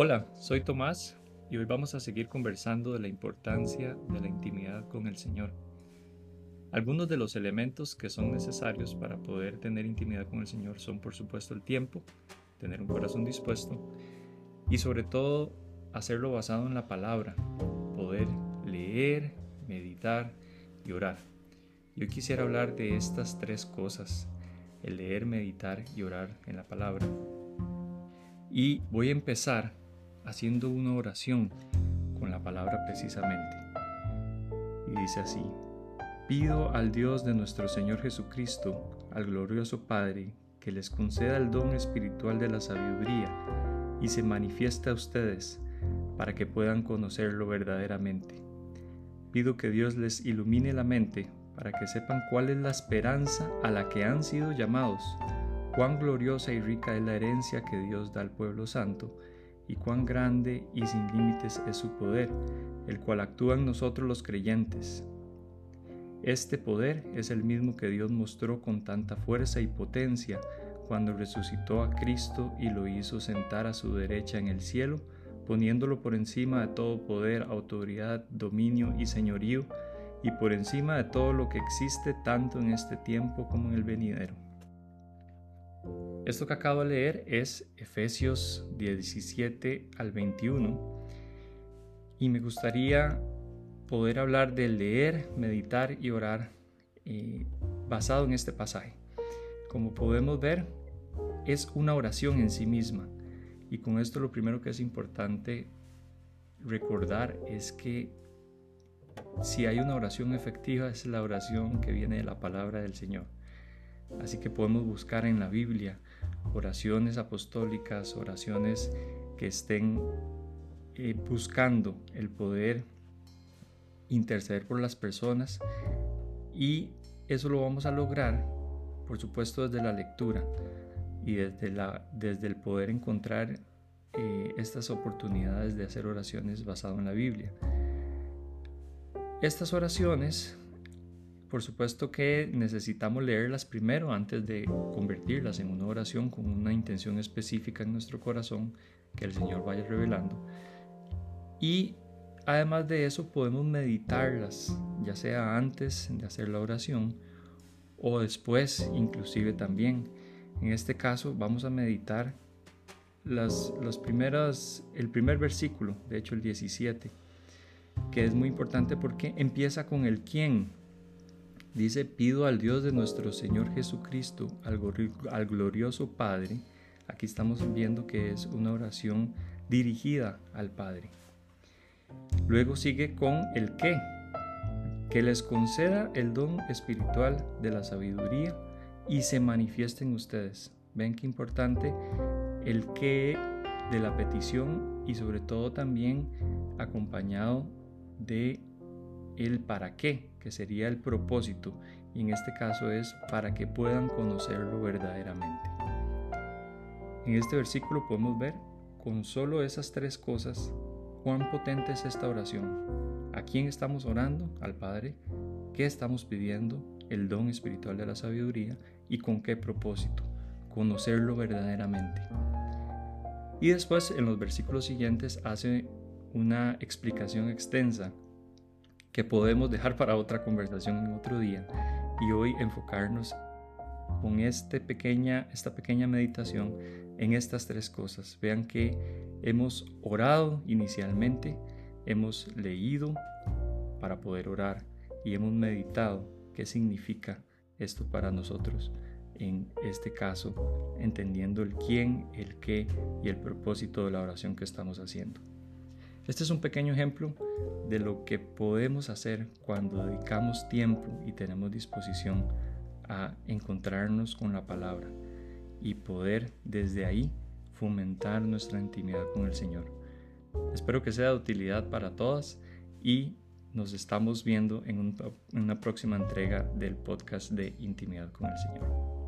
Hola, soy Tomás y hoy vamos a seguir conversando de la importancia de la intimidad con el Señor. Algunos de los elementos que son necesarios para poder tener intimidad con el Señor son por supuesto el tiempo, tener un corazón dispuesto y sobre todo hacerlo basado en la palabra, poder leer, meditar y orar. Yo quisiera hablar de estas tres cosas, el leer, meditar y orar en la palabra. Y voy a empezar haciendo una oración con la palabra precisamente. Y dice así, pido al Dios de nuestro Señor Jesucristo, al glorioso Padre, que les conceda el don espiritual de la sabiduría y se manifieste a ustedes para que puedan conocerlo verdaderamente. Pido que Dios les ilumine la mente para que sepan cuál es la esperanza a la que han sido llamados, cuán gloriosa y rica es la herencia que Dios da al pueblo santo, y cuán grande y sin límites es su poder, el cual actúa en nosotros los creyentes. Este poder es el mismo que Dios mostró con tanta fuerza y potencia cuando resucitó a Cristo y lo hizo sentar a su derecha en el cielo, poniéndolo por encima de todo poder, autoridad, dominio y señorío, y por encima de todo lo que existe tanto en este tiempo como en el venidero. Esto que acabo de leer es Efesios 17 al 21 y me gustaría poder hablar de leer, meditar y orar eh, basado en este pasaje. Como podemos ver, es una oración en sí misma y con esto lo primero que es importante recordar es que si hay una oración efectiva es la oración que viene de la palabra del Señor. Así que podemos buscar en la Biblia oraciones apostólicas, oraciones que estén eh, buscando el poder interceder por las personas y eso lo vamos a lograr, por supuesto, desde la lectura y desde, la, desde el poder encontrar eh, estas oportunidades de hacer oraciones basado en la Biblia. Estas oraciones por supuesto que necesitamos leerlas primero antes de convertirlas en una oración con una intención específica en nuestro corazón que el Señor vaya revelando. Y además de eso podemos meditarlas, ya sea antes de hacer la oración o después inclusive también. En este caso vamos a meditar las, las primeras, el primer versículo, de hecho el 17, que es muy importante porque empieza con el quién, Dice, pido al Dios de nuestro Señor Jesucristo, al, glorioso Padre. Aquí estamos viendo que es una oración dirigida al Padre. Luego sigue con el qué, que les conceda el don espiritual de la sabiduría y se manifieste en ustedes. Ven qué importante el qué de la petición y sobre todo también acompañado de el para qué, que sería el propósito, y en este caso es para que puedan conocerlo verdaderamente. En este versículo podemos ver con solo esas tres cosas cuán potente es esta oración. ¿A quién estamos orando? Al Padre. ¿Qué estamos pidiendo? El don espiritual de la sabiduría y con qué propósito? Conocerlo verdaderamente. Y después en los versículos siguientes hace una explicación extensa que podemos dejar para otra conversación en otro día y hoy enfocarnos con este pequeña, esta pequeña meditación en estas tres cosas. Vean que hemos orado inicialmente, hemos leído para poder orar y hemos meditado qué significa esto para nosotros. En este caso, entendiendo el quién, el qué y el propósito de la oración que estamos haciendo. Este es un pequeño ejemplo de lo que podemos hacer cuando dedicamos tiempo y tenemos disposición a encontrarnos con la palabra y poder desde ahí fomentar nuestra intimidad con el Señor. Espero que sea de utilidad para todas y nos estamos viendo en, una próxima entrega del podcast de Intimidad con el Señor.